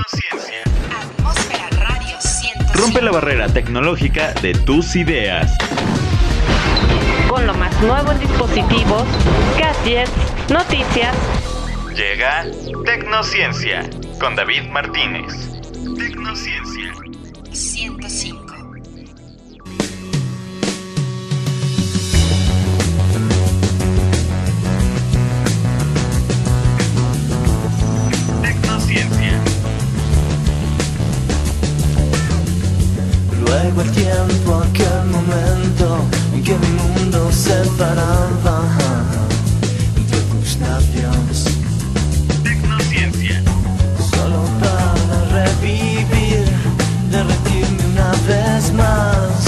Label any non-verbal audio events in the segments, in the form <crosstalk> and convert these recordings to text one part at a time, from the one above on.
Tecnociencia. Atmósfera Radio 100. Rompe la barrera tecnológica de tus ideas. Con lo más nuevo en dispositivos, gadgets, noticias. Llega Tecnociencia con David Martínez. Tecnociencia 105. El tiempo, aquel momento en que mi mundo se paraba entre tus labios. Tecnociencia. Solo para revivir, derretirme una vez más,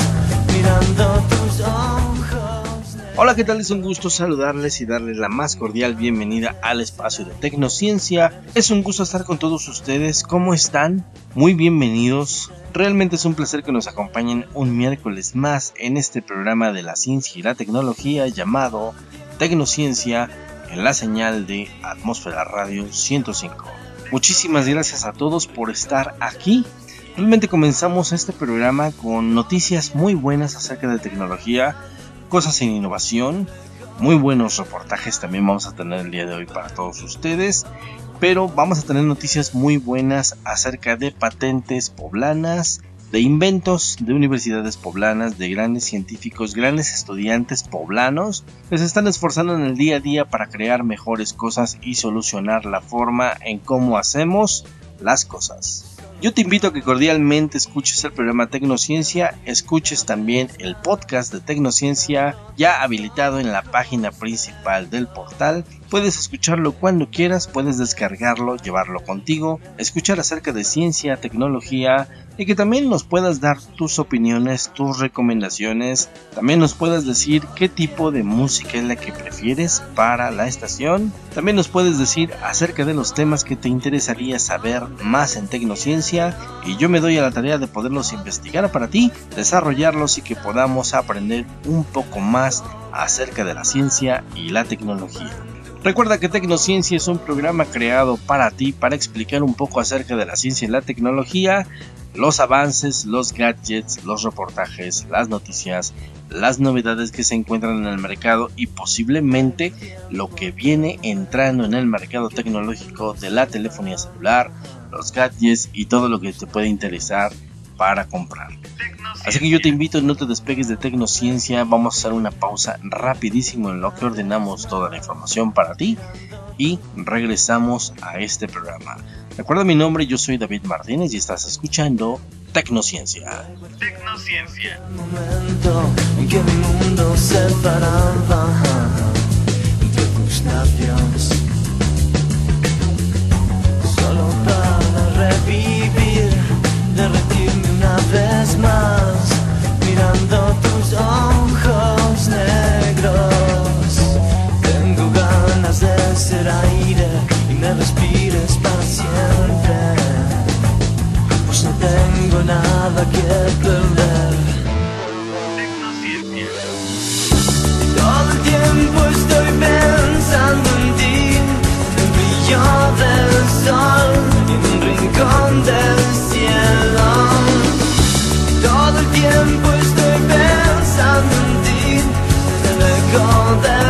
mirando tus ojos. Hola, ¿qué tal? Es un gusto saludarles y darles la más cordial bienvenida al espacio de Tecnociencia. Es un gusto estar con todos ustedes. ¿Cómo están? Muy bienvenidos. Realmente es un placer que nos acompañen un miércoles más en este programa de la ciencia y la tecnología llamado Tecnociencia en la señal de Atmósfera Radio 105. Muchísimas gracias a todos por estar aquí. Realmente comenzamos este programa con noticias muy buenas acerca de tecnología, cosas en innovación, muy buenos reportajes también vamos a tener el día de hoy para todos ustedes pero vamos a tener noticias muy buenas acerca de patentes poblanas, de inventos de universidades poblanas, de grandes científicos, grandes estudiantes poblanos que se están esforzando en el día a día para crear mejores cosas y solucionar la forma en cómo hacemos las cosas. Yo te invito a que cordialmente escuches el programa Tecnociencia, escuches también el podcast de Tecnociencia ya habilitado en la página principal del portal. Puedes escucharlo cuando quieras, puedes descargarlo, llevarlo contigo, escuchar acerca de ciencia, tecnología, y que también nos puedas dar tus opiniones, tus recomendaciones, también nos puedas decir qué tipo de música es la que prefieres para la estación, también nos puedes decir acerca de los temas que te interesaría saber más en Tecnociencia. Y yo me doy a la tarea de poderlos investigar para ti, desarrollarlos y que podamos aprender un poco más acerca de la ciencia y la tecnología. Recuerda que Tecnociencia es un programa creado para ti para explicar un poco acerca de la ciencia y la tecnología los avances, los gadgets, los reportajes, las noticias, las novedades que se encuentran en el mercado y posiblemente lo que viene entrando en el mercado tecnológico de la telefonía celular, los gadgets y todo lo que te puede interesar para comprar. Así que yo te invito, no te despegues de Tecnociencia, vamos a hacer una pausa rapidísimo en lo que ordenamos toda la información para ti y regresamos a este programa. Recuerda mi nombre, yo soy David Martínez y estás escuchando Tecnociencia. Tecnociencia. Momento en que mi mundo se paraba entre tus labios. Solo para revivir, derretirme una vez más, mirando tus ojos negros. Tengo ganas de ser aire me respires para siempre, pues no tengo nada que perder. Todo el tiempo estoy pensando en ti, en el brillo del sol en un rincón del cielo. Todo el tiempo estoy pensando en ti, en el eco del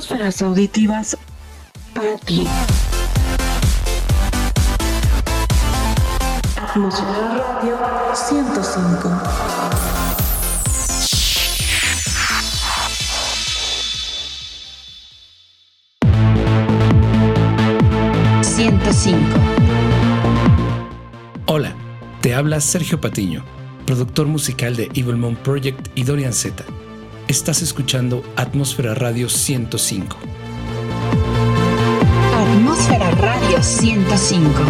atmósferas auditivas para ti. Radio 105. Hola, te habla Sergio Patiño, productor musical de Evil Moon Project y Dorian Z. Estás escuchando Atmósfera Radio 105. Atmósfera Radio 105.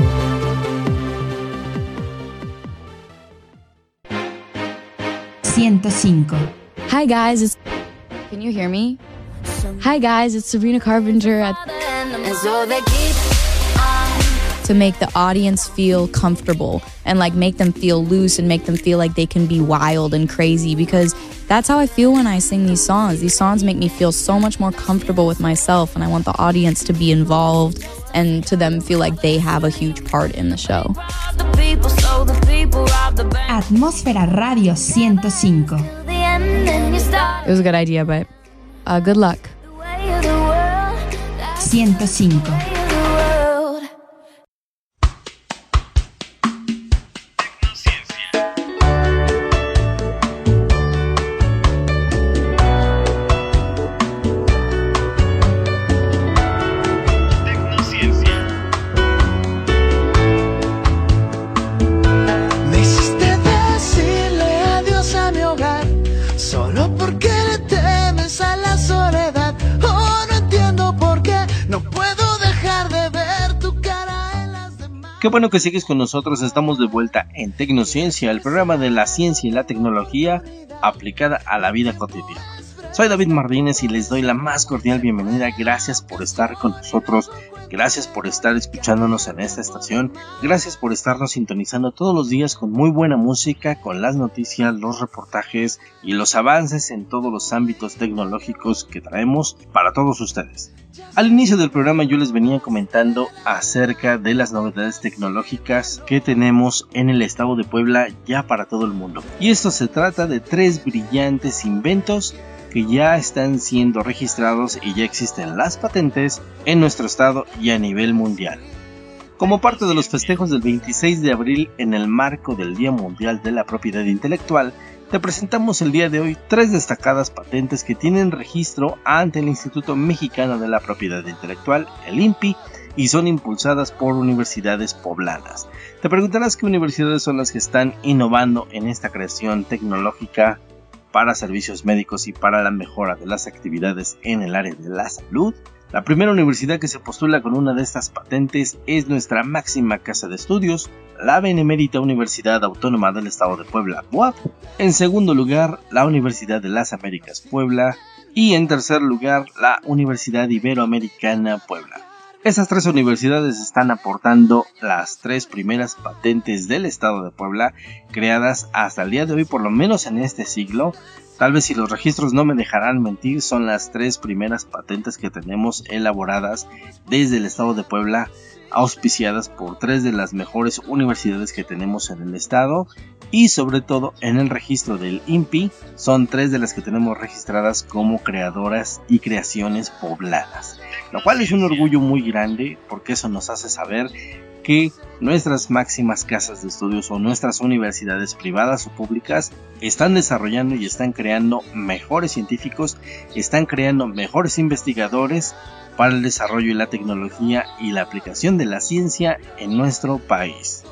Ciento Hi guys, it's Can you hear me? Hi guys, it's Sabrina Carpenter at to make the audience feel comfortable and like make them feel loose and make them feel like they can be wild and crazy because that's how I feel when I sing these songs. These songs make me feel so much more comfortable with myself and I want the audience to be involved and to them feel like they have a huge part in the show. Atmósfera Radio 105. It was a good idea, but uh, good luck. 105. Qué bueno que sigues con nosotros, estamos de vuelta en Tecnociencia, el programa de la ciencia y la tecnología aplicada a la vida cotidiana. Soy David Martínez y les doy la más cordial bienvenida, gracias por estar con nosotros, gracias por estar escuchándonos en esta estación, gracias por estarnos sintonizando todos los días con muy buena música, con las noticias, los reportajes y los avances en todos los ámbitos tecnológicos que traemos para todos ustedes. Al inicio del programa yo les venía comentando acerca de las novedades tecnológicas que tenemos en el estado de Puebla ya para todo el mundo. Y esto se trata de tres brillantes inventos que ya están siendo registrados y ya existen las patentes en nuestro estado y a nivel mundial. Como parte de los festejos del 26 de abril en el marco del Día Mundial de la Propiedad Intelectual, te presentamos el día de hoy tres destacadas patentes que tienen registro ante el Instituto Mexicano de la Propiedad Intelectual, el INPI, y son impulsadas por universidades poblanas. Te preguntarás qué universidades son las que están innovando en esta creación tecnológica para servicios médicos y para la mejora de las actividades en el área de la salud. La primera universidad que se postula con una de estas patentes es nuestra máxima casa de estudios, la Benemérita Universidad Autónoma del Estado de Puebla. En segundo lugar, la Universidad de las Américas Puebla. Y en tercer lugar, la Universidad Iberoamericana Puebla. Estas tres universidades están aportando las tres primeras patentes del estado de Puebla creadas hasta el día de hoy, por lo menos en este siglo, Tal vez si los registros no me dejarán mentir, son las tres primeras patentes que tenemos elaboradas desde el estado de Puebla, auspiciadas por tres de las mejores universidades que tenemos en el estado y sobre todo en el registro del INPI son tres de las que tenemos registradas como creadoras y creaciones pobladas. Lo cual es un orgullo muy grande porque eso nos hace saber que nuestras máximas casas de estudios o nuestras universidades privadas o públicas están desarrollando y están creando mejores científicos, están creando mejores investigadores para el desarrollo y la tecnología y la aplicación de la ciencia en nuestro país.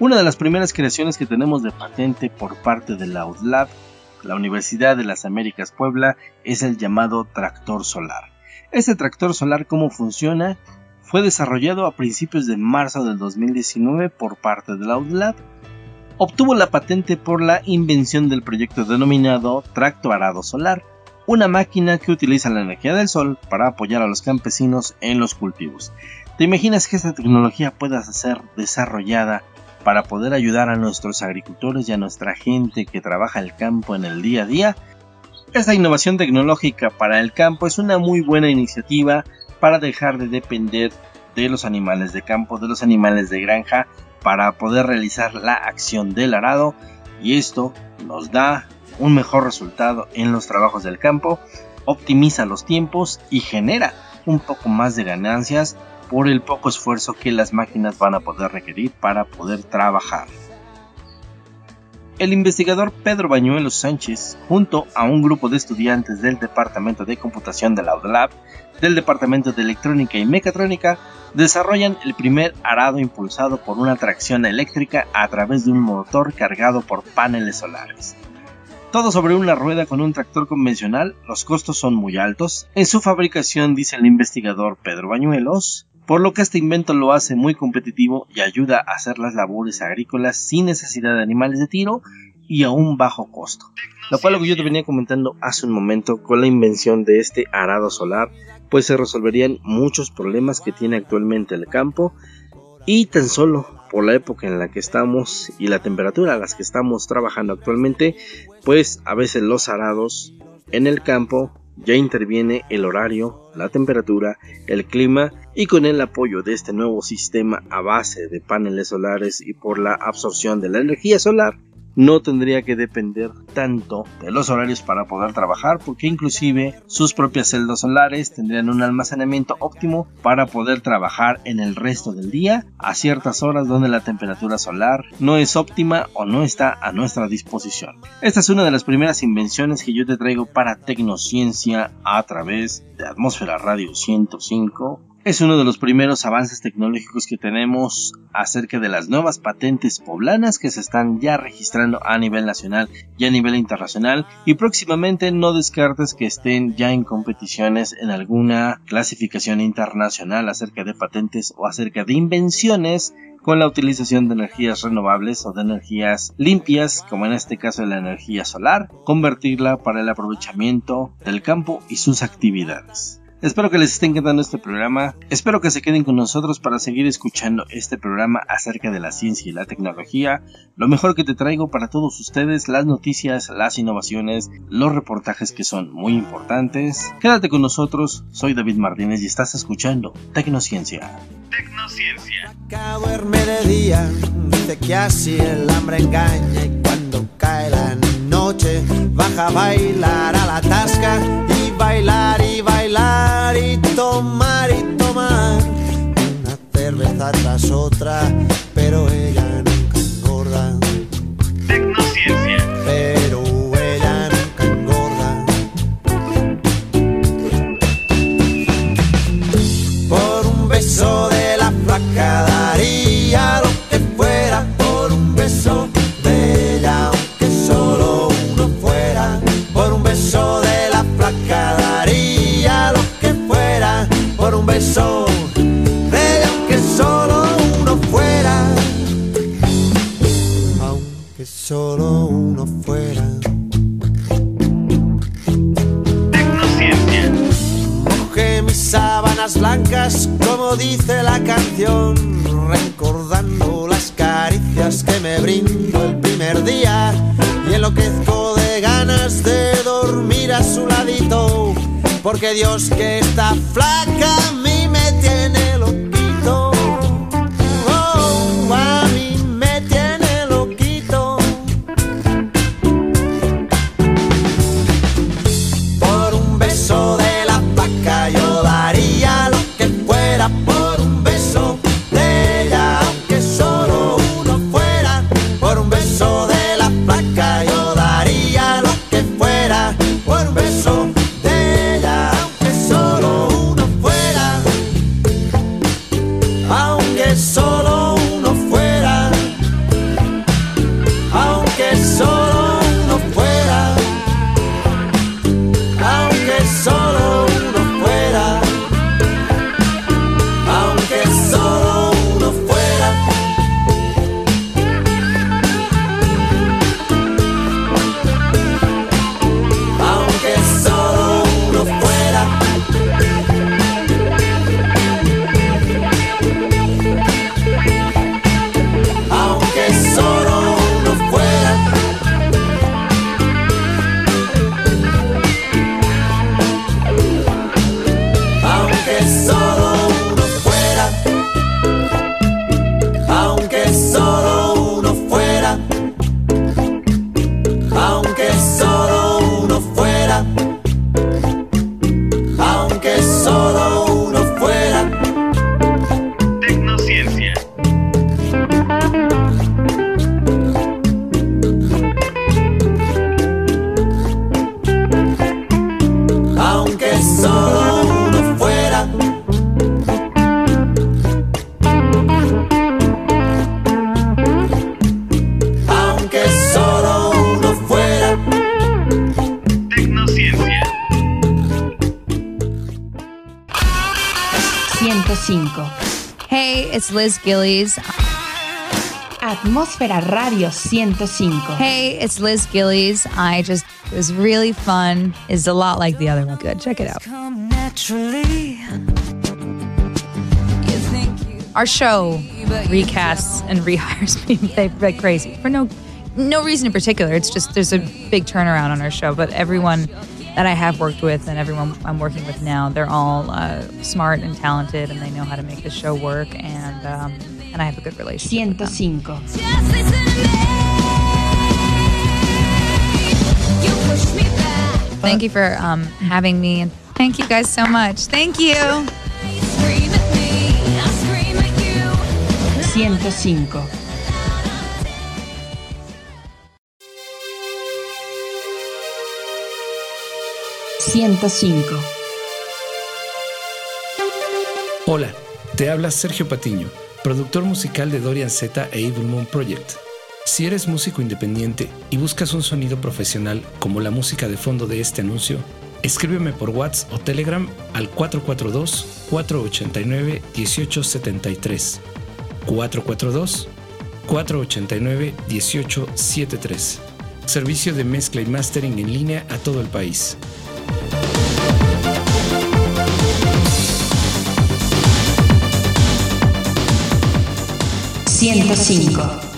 Una de las primeras creaciones que tenemos de patente por parte de la UDLAB, la Universidad de las Américas Puebla, es el llamado tractor solar. Este tractor solar, ¿cómo funciona? Fue desarrollado a principios de marzo del 2019 por parte de la UDLAB. Obtuvo la patente por la invención del proyecto denominado Tracto Arado Solar, una máquina que utiliza la energía del sol para apoyar a los campesinos en los cultivos. ¿Te imaginas que esta tecnología pueda ser desarrollada para poder ayudar a nuestros agricultores y a nuestra gente que trabaja el campo en el día a día? Esta innovación tecnológica para el campo es una muy buena iniciativa para dejar de depender de los animales de campo, de los animales de granja, para poder realizar la acción del arado y esto nos da un mejor resultado en los trabajos del campo, optimiza los tiempos y genera un poco más de ganancias por el poco esfuerzo que las máquinas van a poder requerir para poder trabajar. El investigador Pedro Bañuelos Sánchez, junto a un grupo de estudiantes del Departamento de Computación de la UDLAB, del Departamento de Electrónica y Mecatrónica, desarrollan el primer arado impulsado por una tracción eléctrica a través de un motor cargado por paneles solares. Todo sobre una rueda con un tractor convencional, los costos son muy altos. En su fabricación, dice el investigador Pedro Bañuelos, por lo que este invento lo hace muy competitivo y ayuda a hacer las labores agrícolas sin necesidad de animales de tiro y a un bajo costo. Lo cual lo que yo te venía comentando hace un momento con la invención de este arado solar, pues se resolverían muchos problemas que tiene actualmente el campo y tan solo por la época en la que estamos y la temperatura a las que estamos trabajando actualmente, pues a veces los arados en el campo ya interviene el horario, la temperatura, el clima y con el apoyo de este nuevo sistema a base de paneles solares y por la absorción de la energía solar, no tendría que depender tanto de los horarios para poder trabajar porque inclusive sus propias celdas solares tendrían un almacenamiento óptimo para poder trabajar en el resto del día a ciertas horas donde la temperatura solar no es óptima o no está a nuestra disposición. Esta es una de las primeras invenciones que yo te traigo para Tecnociencia a través de Atmósfera Radio 105 es uno de los primeros avances tecnológicos que tenemos acerca de las nuevas patentes poblanas que se están ya registrando a nivel nacional y a nivel internacional y próximamente no descartes que estén ya en competiciones en alguna clasificación internacional acerca de patentes o acerca de invenciones con la utilización de energías renovables o de energías limpias, como en este caso la energía solar, convertirla para el aprovechamiento del campo y sus actividades. Espero que les esté encantando este programa. Espero que se queden con nosotros para seguir escuchando este programa acerca de la ciencia y la tecnología. Lo mejor que te traigo para todos ustedes, las noticias, las innovaciones, los reportajes que son muy importantes. Quédate con nosotros, soy David Martínez y estás escuchando Tecnociencia. Tecnociencia. Acá duerme de día, dice que así el hambre engaña y cuando cae la noche baja a bailar a la tasca y bailar y bailar y tomar y tomar una cerveza tras otra, pero ella nunca engorda, Tecnociencia. pero ella nunca engorda. Por un beso de la flaca daría porque Dios que está flaca it's Liz Gillies. Atmósfera Radio 105. Hey, it's Liz Gillies. I just it was really fun. It's a lot like the other one. Good, check it out. Our show recasts and <laughs> rehires me they- like crazy for no no reason in particular. It's just there's a big turnaround on our show, but everyone that I have worked with and everyone I'm working with now, they're all uh, smart and talented, and they know how to make the show work, and um, and I have a good relationship. with them. 105. Thank you for um, having me, and thank you guys so much. Thank you. 105. ...105. Hola, te habla Sergio Patiño, productor musical de Dorian Z e Evil Moon Project. Si eres músico independiente y buscas un sonido profesional como la música de fondo de este anuncio, escríbeme por WhatsApp o Telegram al 442-489-1873. 442-489-1873. Servicio de mezcla y mastering en línea a todo el país. 105.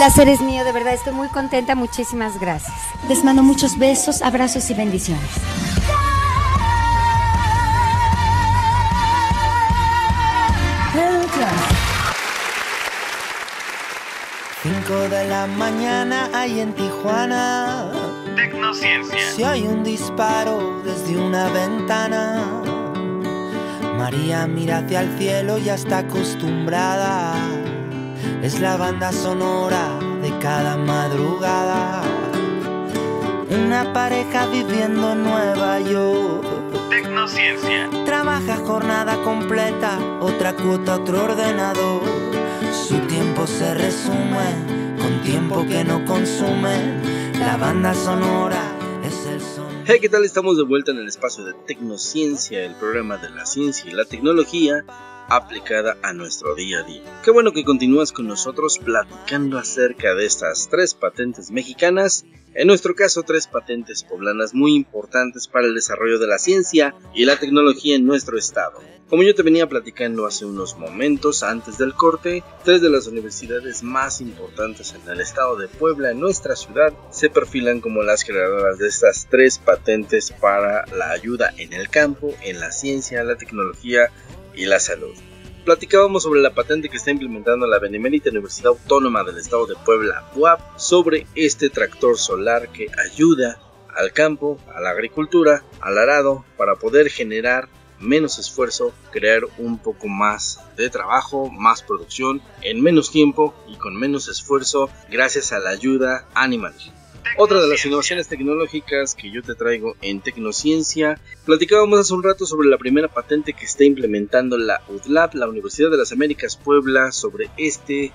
Placer es mío, de verdad, estoy muy contenta, muchísimas gracias. Les mando muchos besos, abrazos y bendiciones. Cinco de la mañana hay en Tijuana. Tecnociencia. Si hay un disparo desde una ventana. María mira hacia el cielo, ya está acostumbrada. Es la banda sonora de cada madrugada. Una pareja viviendo en Nueva York. Tecnociencia. Trabaja jornada completa, otra cuota, otro ordenador. Su tiempo se resume con tiempo que no consume. La banda sonora es el son. Hey, ¿qué tal? Estamos de vuelta en el espacio de Tecnociencia, el programa de la ciencia y la tecnología aplicada a nuestro día a día. Qué bueno que continúas con nosotros platicando acerca de estas tres patentes mexicanas, en nuestro caso tres patentes poblanas muy importantes para el desarrollo de la ciencia y la tecnología en nuestro estado. Como yo te venía platicando hace unos momentos antes del corte, tres de las universidades más importantes en el estado de Puebla, en nuestra ciudad, se perfilan como las creadoras de estas tres patentes para la ayuda en el campo, en la ciencia, la tecnología y la salud. Platicábamos sobre la patente que está implementando la Benemérita Universidad Autónoma del Estado de Puebla, UAP, sobre este tractor solar que ayuda al campo, a la agricultura, al arado, para poder generar menos esfuerzo, crear un poco más de trabajo, más producción, en menos tiempo y con menos esfuerzo, gracias a la ayuda animal. Otra de las innovaciones tecnológicas que yo te traigo en Tecnociencia, platicábamos hace un rato sobre la primera patente que está implementando la UDLAB, la Universidad de las Américas Puebla, sobre este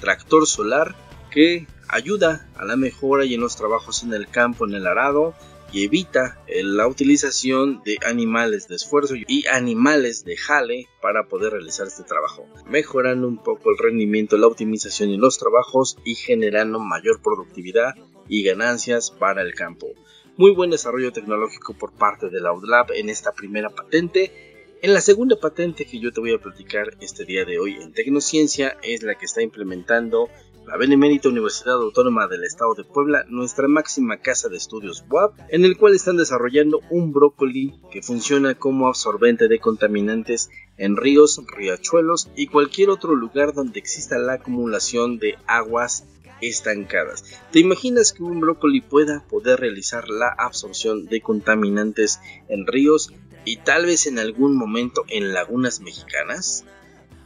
tractor solar que ayuda a la mejora y en los trabajos en el campo, en el arado, y evita eh, la utilización de animales de esfuerzo y animales de jale para poder realizar este trabajo, mejorando un poco el rendimiento, la optimización en los trabajos y generando mayor productividad y ganancias para el campo. Muy buen desarrollo tecnológico por parte de la UDLAB en esta primera patente. En la segunda patente que yo te voy a platicar este día de hoy en Tecnociencia es la que está implementando la Benemérita Universidad Autónoma del Estado de Puebla, nuestra máxima casa de estudios WAP, en el cual están desarrollando un brócoli que funciona como absorbente de contaminantes en ríos, riachuelos y cualquier otro lugar donde exista la acumulación de aguas estancadas. ¿Te imaginas que un brócoli pueda poder realizar la absorción de contaminantes en ríos y tal vez en algún momento en lagunas mexicanas?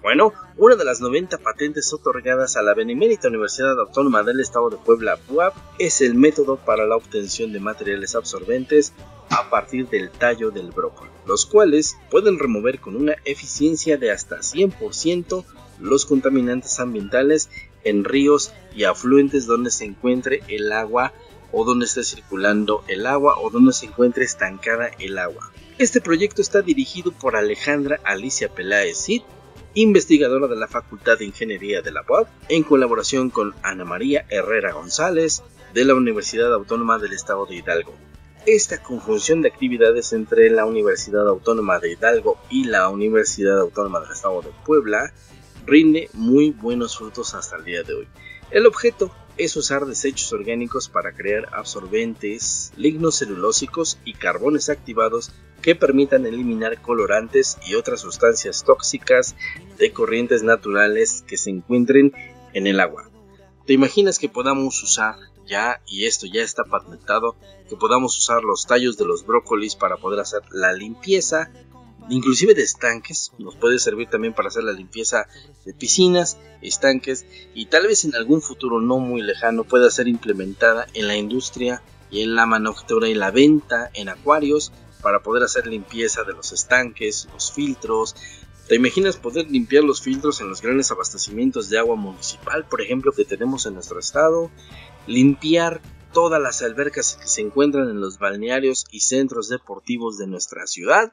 Bueno, una de las 90 patentes otorgadas a la Benemérita Universidad Autónoma del Estado de Puebla, BUAP, es el método para la obtención de materiales absorbentes a partir del tallo del brócoli, los cuales pueden remover con una eficiencia de hasta 100% los contaminantes ambientales en ríos y afluentes donde se encuentre el agua o donde esté circulando el agua o donde se encuentre estancada el agua. Este proyecto está dirigido por Alejandra Alicia Peláez Cid, investigadora de la Facultad de Ingeniería de la UAP, en colaboración con Ana María Herrera González de la Universidad Autónoma del Estado de Hidalgo. Esta conjunción de actividades entre la Universidad Autónoma de Hidalgo y la Universidad Autónoma del Estado de Puebla rinde muy buenos frutos hasta el día de hoy. El objeto es usar desechos orgánicos para crear absorbentes lignocelulósicos y carbones activados que permitan eliminar colorantes y otras sustancias tóxicas de corrientes naturales que se encuentren en el agua. ¿Te imaginas que podamos usar ya, y esto ya está patentado, que podamos usar los tallos de los brócolis para poder hacer la limpieza inclusive de estanques, nos puede servir también para hacer la limpieza de piscinas, estanques y tal vez en algún futuro no muy lejano pueda ser implementada en la industria y en la manufactura y la venta en acuarios para poder hacer limpieza de los estanques, los filtros. ¿Te imaginas poder limpiar los filtros en los grandes abastecimientos de agua municipal, por ejemplo, que tenemos en nuestro estado? Limpiar todas las albercas que se encuentran en los balnearios y centros deportivos de nuestra ciudad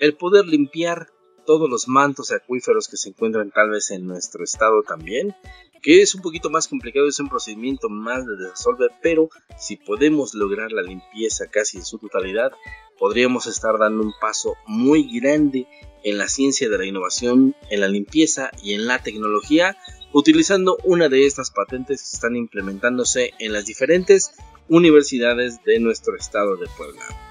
el poder limpiar todos los mantos acuíferos que se encuentran tal vez en nuestro estado también, que es un poquito más complicado, es un procedimiento más de resolver, pero si podemos lograr la limpieza casi en su totalidad, podríamos estar dando un paso muy grande en la ciencia de la innovación, en la limpieza y en la tecnología, utilizando una de estas patentes que están implementándose en las diferentes universidades de nuestro estado de Puebla.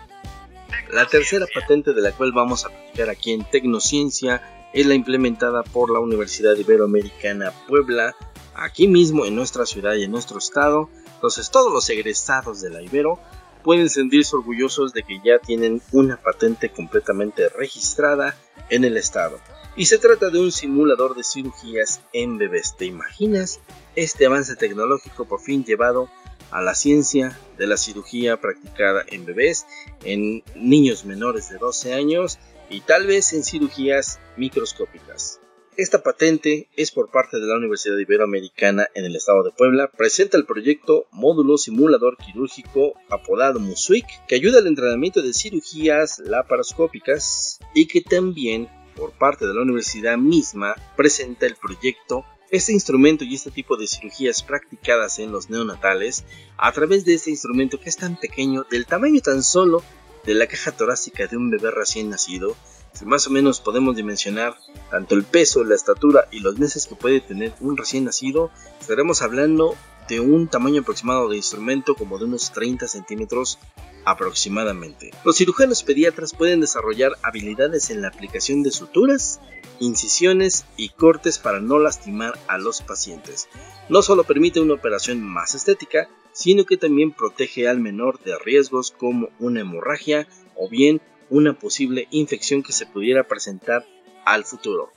La tercera patente de la cual vamos a platicar aquí en Tecnociencia es la implementada por la Universidad Iberoamericana Puebla, aquí mismo en nuestra ciudad y en nuestro estado. Entonces todos los egresados de la Ibero pueden sentirse orgullosos de que ya tienen una patente completamente registrada en el estado. Y se trata de un simulador de cirugías en bebés. ¿Te imaginas este avance tecnológico por fin llevado a la ciencia de la cirugía practicada en bebés, en niños menores de 12 años y tal vez en cirugías microscópicas. Esta patente es por parte de la Universidad Iberoamericana en el estado de Puebla. Presenta el proyecto Módulo Simulador Quirúrgico apodado MUSUIC, que ayuda al entrenamiento de cirugías laparoscópicas y que también por parte de la universidad misma presenta el proyecto este instrumento y este tipo de cirugías practicadas en los neonatales a través de este instrumento que es tan pequeño, del tamaño tan solo de la caja torácica de un bebé recién nacido, si más o menos podemos dimensionar tanto el peso, la estatura y los meses que puede tener un recién nacido, estaremos hablando de un tamaño aproximado de instrumento como de unos 30 centímetros aproximadamente. Los cirujanos pediatras pueden desarrollar habilidades en la aplicación de suturas, incisiones y cortes para no lastimar a los pacientes. No solo permite una operación más estética, sino que también protege al menor de riesgos como una hemorragia o bien una posible infección que se pudiera presentar al futuro.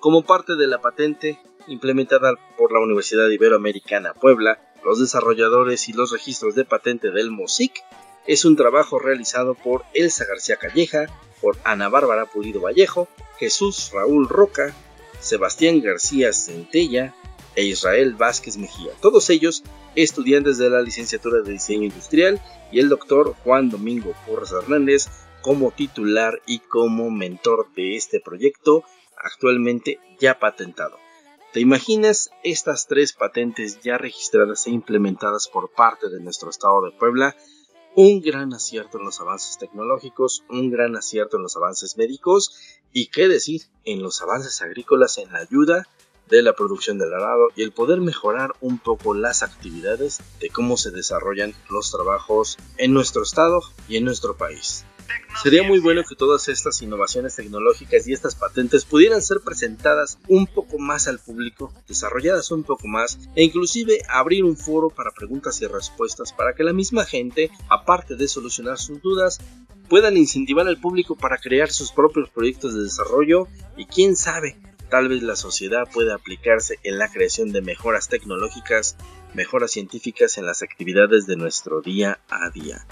Como parte de la patente implementada por la Universidad Iberoamericana Puebla, los desarrolladores y los registros de patente del MOSIC es un trabajo realizado por Elsa García Calleja, por Ana Bárbara Pulido Vallejo, Jesús Raúl Roca, Sebastián García Centella e Israel Vázquez Mejía. Todos ellos estudiantes de la licenciatura de diseño industrial y el doctor Juan Domingo Porras Hernández como titular y como mentor de este proyecto actualmente ya patentado. ¿Te imaginas estas tres patentes ya registradas e implementadas por parte de nuestro estado de Puebla? Un gran acierto en los avances tecnológicos, un gran acierto en los avances médicos y qué decir en los avances agrícolas en la ayuda de la producción del arado y el poder mejorar un poco las actividades de cómo se desarrollan los trabajos en nuestro estado y en nuestro país. Sería muy bueno que todas estas innovaciones tecnológicas y estas patentes pudieran ser presentadas un poco más al público, desarrolladas un poco más e inclusive abrir un foro para preguntas y respuestas para que la misma gente, aparte de solucionar sus dudas, puedan incentivar al público para crear sus propios proyectos de desarrollo y quién sabe, tal vez la sociedad pueda aplicarse en la creación de mejoras tecnológicas, mejoras científicas en las actividades de nuestro día a día.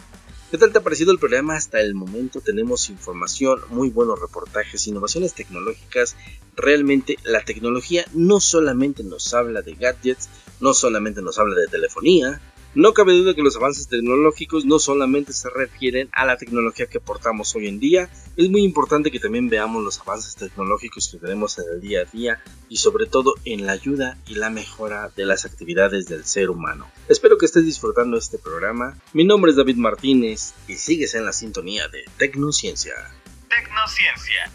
¿Qué tal te ha parecido el programa? Hasta el momento tenemos información, muy buenos reportajes, innovaciones tecnológicas. Realmente la tecnología no solamente nos habla de gadgets, no solamente nos habla de telefonía, no cabe duda que los avances tecnológicos no solamente se refieren a la tecnología que portamos hoy en día, es muy importante que también veamos los avances tecnológicos que tenemos en el día a día y sobre todo en la ayuda y la mejora de las actividades del ser humano. Espero que estés disfrutando este programa. Mi nombre es David Martínez y sigues en la sintonía de Tecnociencia. Tecnociencia.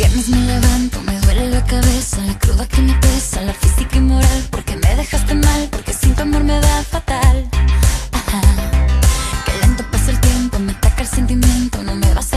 Viernes me levanto, me duele la cabeza, la cruda que me pesa, la física y moral, porque me dejaste mal, porque sin tu amor me da fatal. Ajá. Que lento pasa el tiempo, me ataca el sentimiento, no me vas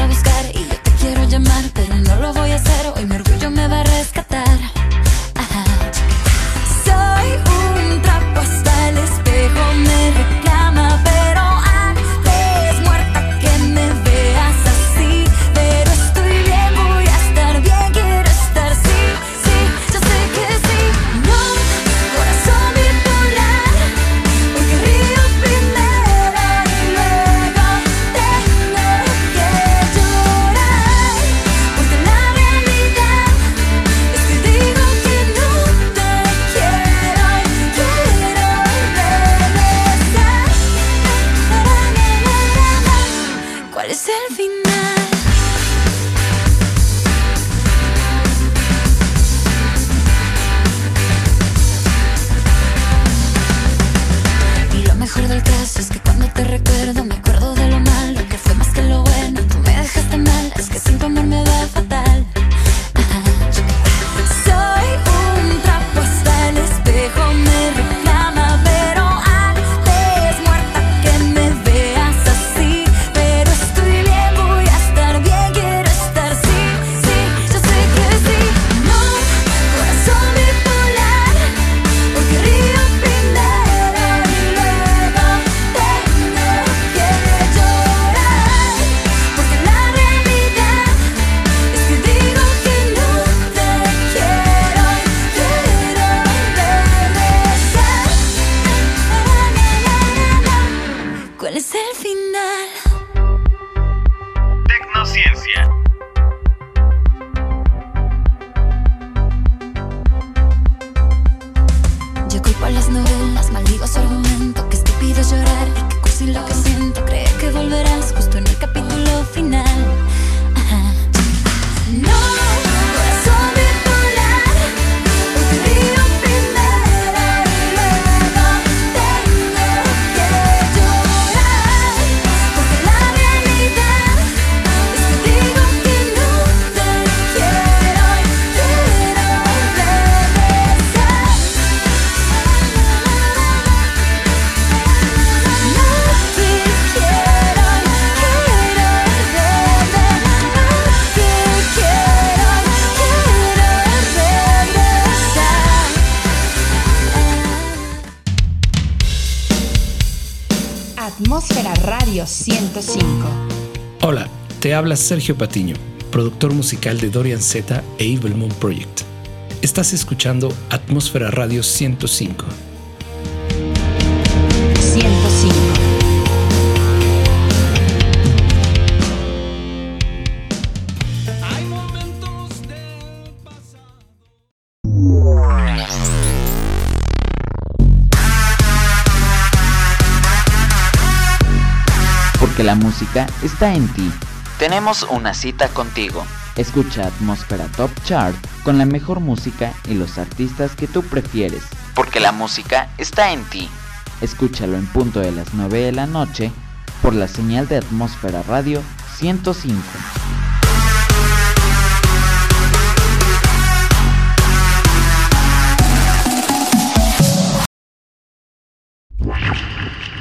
Atmósfera Radio 105. Hola, te habla Sergio Patiño, productor musical de Dorian Z e Evil Moon Project. Estás escuchando Atmósfera Radio 105. La música está en ti. Tenemos una cita contigo. Escucha Atmósfera Top Chart con la mejor música y los artistas que tú prefieres. Porque la música está en ti. Escúchalo en punto de las 9 de la noche por la señal de Atmósfera Radio 105.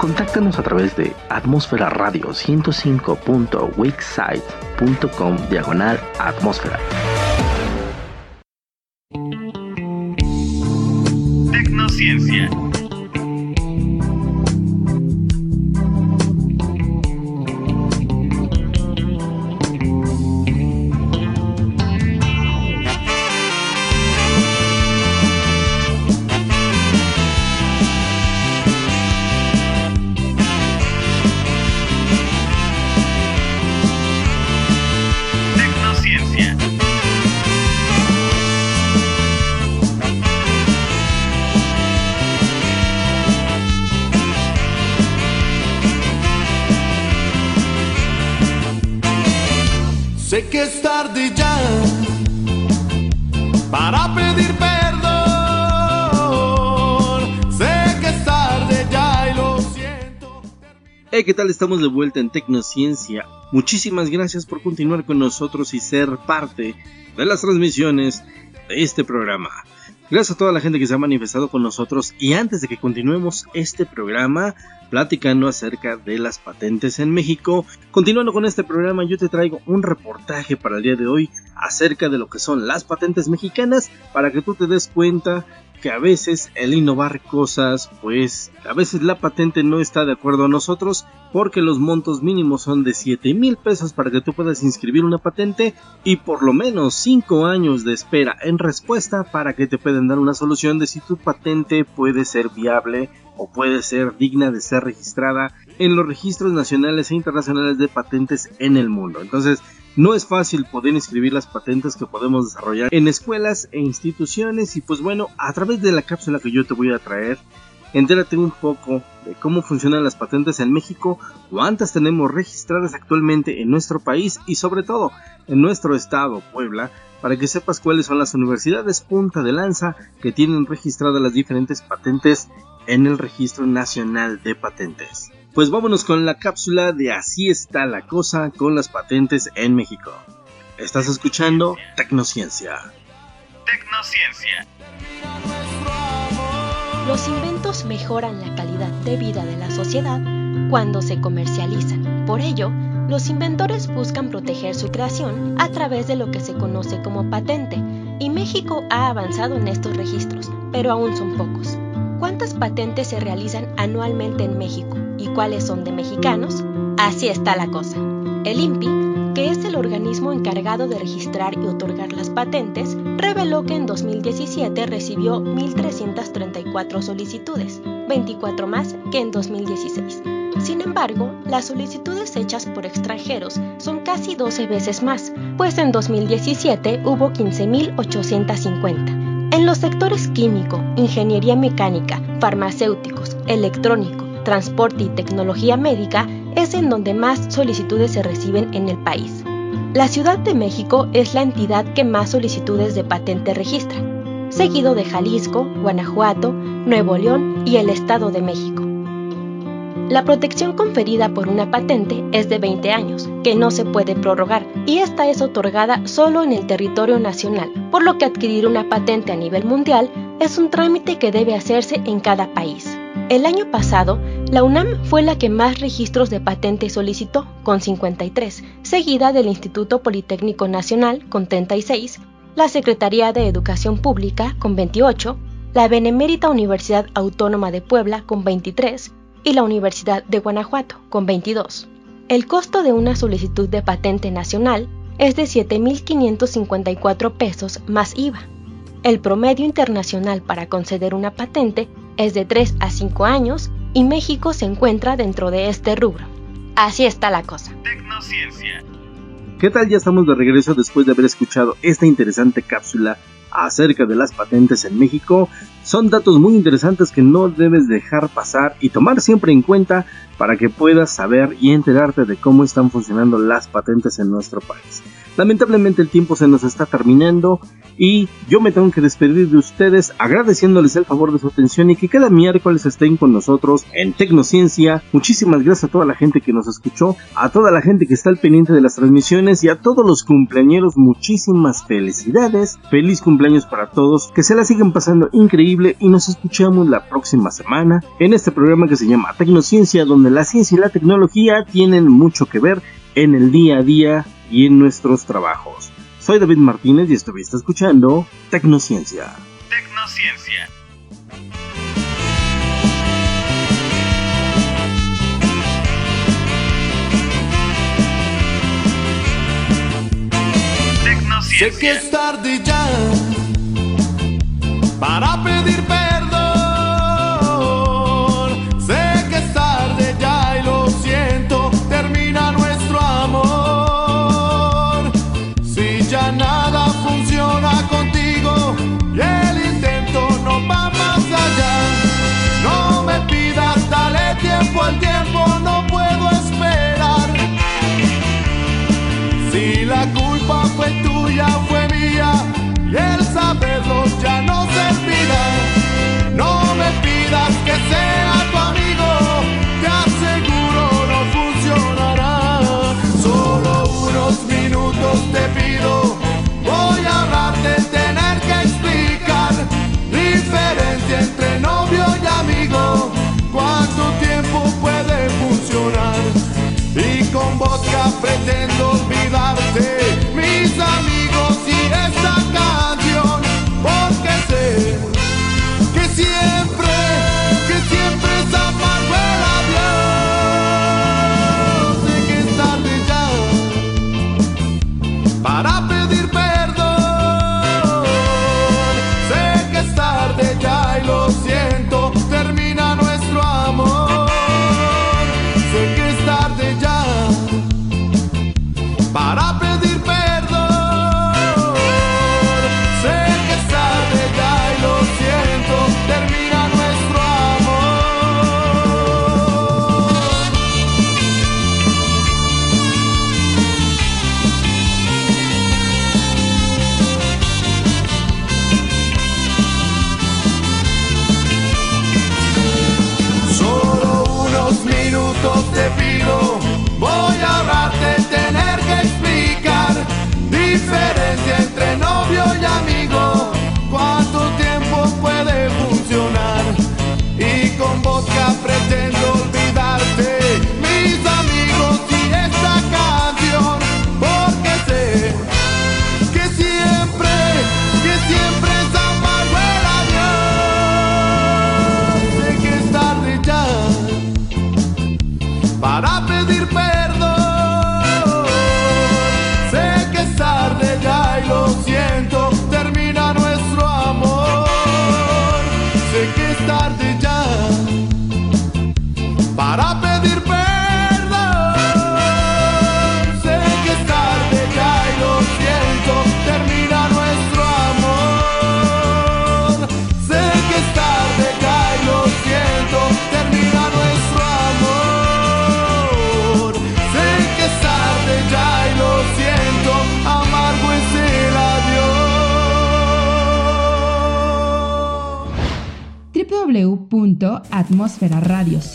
Contáctanos a través de atmósfera radio 105.wixsite.com diagonal atmósfera. Tecnociencia. ¿Qué tal? Estamos de vuelta en Tecnociencia. Muchísimas gracias por continuar con nosotros y ser parte de las transmisiones de este programa. Gracias a toda la gente que se ha manifestado con nosotros y antes de que continuemos este programa platicando acerca de las patentes en México, continuando con este programa yo te traigo un reportaje para el día de hoy acerca de lo que son las patentes mexicanas para que tú te des cuenta que a veces el innovar cosas, pues a veces la patente no está de acuerdo a nosotros porque los montos mínimos son de 7 mil pesos para que tú puedas inscribir una patente y por lo menos 5 años de espera en respuesta para que te puedan dar una solución de si tu patente puede ser viable o puede ser digna de ser registrada en los registros nacionales e internacionales de patentes en el mundo. Entonces, no es fácil poder inscribir las patentes que podemos desarrollar en escuelas e instituciones y pues bueno, a través de la cápsula que yo te voy a traer, entérate un poco de cómo funcionan las patentes en México, cuántas tenemos registradas actualmente en nuestro país y sobre todo en nuestro estado, Puebla, para que sepas cuáles son las universidades punta de lanza que tienen registradas las diferentes patentes en el Registro Nacional de Patentes. Pues vámonos con la cápsula de Así está la cosa con las patentes en México. Estás escuchando Tecnociencia. Tecnociencia. Los inventos mejoran la calidad de vida de la sociedad cuando se comercializan. Por ello, los inventores buscan proteger su creación a través de lo que se conoce como patente, y México ha avanzado en estos registros, pero aún son pocos. ¿Cuántas patentes se realizan anualmente en México cuáles son de mexicanos? Así está la cosa. El INPI, que es el organismo encargado de registrar y otorgar las patentes, reveló que en 2017 recibió 1.334 solicitudes, 24 más que en 2016. Sin embargo, las solicitudes hechas por extranjeros son casi 12 veces más, pues en 2017 hubo 15.850. En los sectores químico, ingeniería mecánica, farmacéuticos, electrónico, transporte y tecnología médica es en donde más solicitudes se reciben en el país. La Ciudad de México es la entidad que más solicitudes de patente registra, seguido de Jalisco, Guanajuato, Nuevo León y el Estado de México. La protección conferida por una patente es de 20 años, que no se puede prorrogar, y esta es otorgada solo en el territorio nacional, por lo que adquirir una patente a nivel mundial es un trámite que debe hacerse en cada país. El año pasado, la UNAM fue la que más registros de patente solicitó, con 53, seguida del Instituto Politécnico Nacional, con 36, la Secretaría de Educación Pública, con 28, la Benemérita Universidad Autónoma de Puebla, con 23, y la Universidad de Guanajuato, con 22. El costo de una solicitud de patente nacional es de 7.554 pesos más IVA. El promedio internacional para conceder una patente es de 3 a 5 años y México se encuentra dentro de este rubro. Así está la cosa. Tecnociencia. ¿Qué tal? Ya estamos de regreso después de haber escuchado esta interesante cápsula acerca de las patentes en México. Son datos muy interesantes que no debes dejar pasar y tomar siempre en cuenta para que puedas saber y enterarte de cómo están funcionando las patentes en nuestro país. Lamentablemente el tiempo se nos está terminando y yo me tengo que despedir de ustedes agradeciéndoles el favor de su atención y que cada miércoles estén con nosotros en Tecnociencia. Muchísimas gracias a toda la gente que nos escuchó, a toda la gente que está al pendiente de las transmisiones y a todos los cumpleañeros muchísimas felicidades. Feliz cumpleaños para todos, que se la sigan pasando increíble y nos escuchamos la próxima semana en este programa que se llama Tecnociencia donde la ciencia y la tecnología tienen mucho que ver en el día a día y en nuestros trabajos. Soy David Martínez y estuviste escuchando Tecnociencia. Tecnociencia. Sé que es tarde ya para pedir perdón. Sé que es tarde ya y lo siento, termina nuestro amor. Si ya nada funciona contigo y el intento no va más allá, no me pidas, dale tiempo al tiempo, no puedo esperar. Si la culpa fue tuya, fue mía, y el saberlo pidas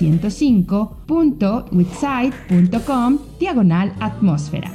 www.atmosferaradio105.witsite.com diagonal atmósfera.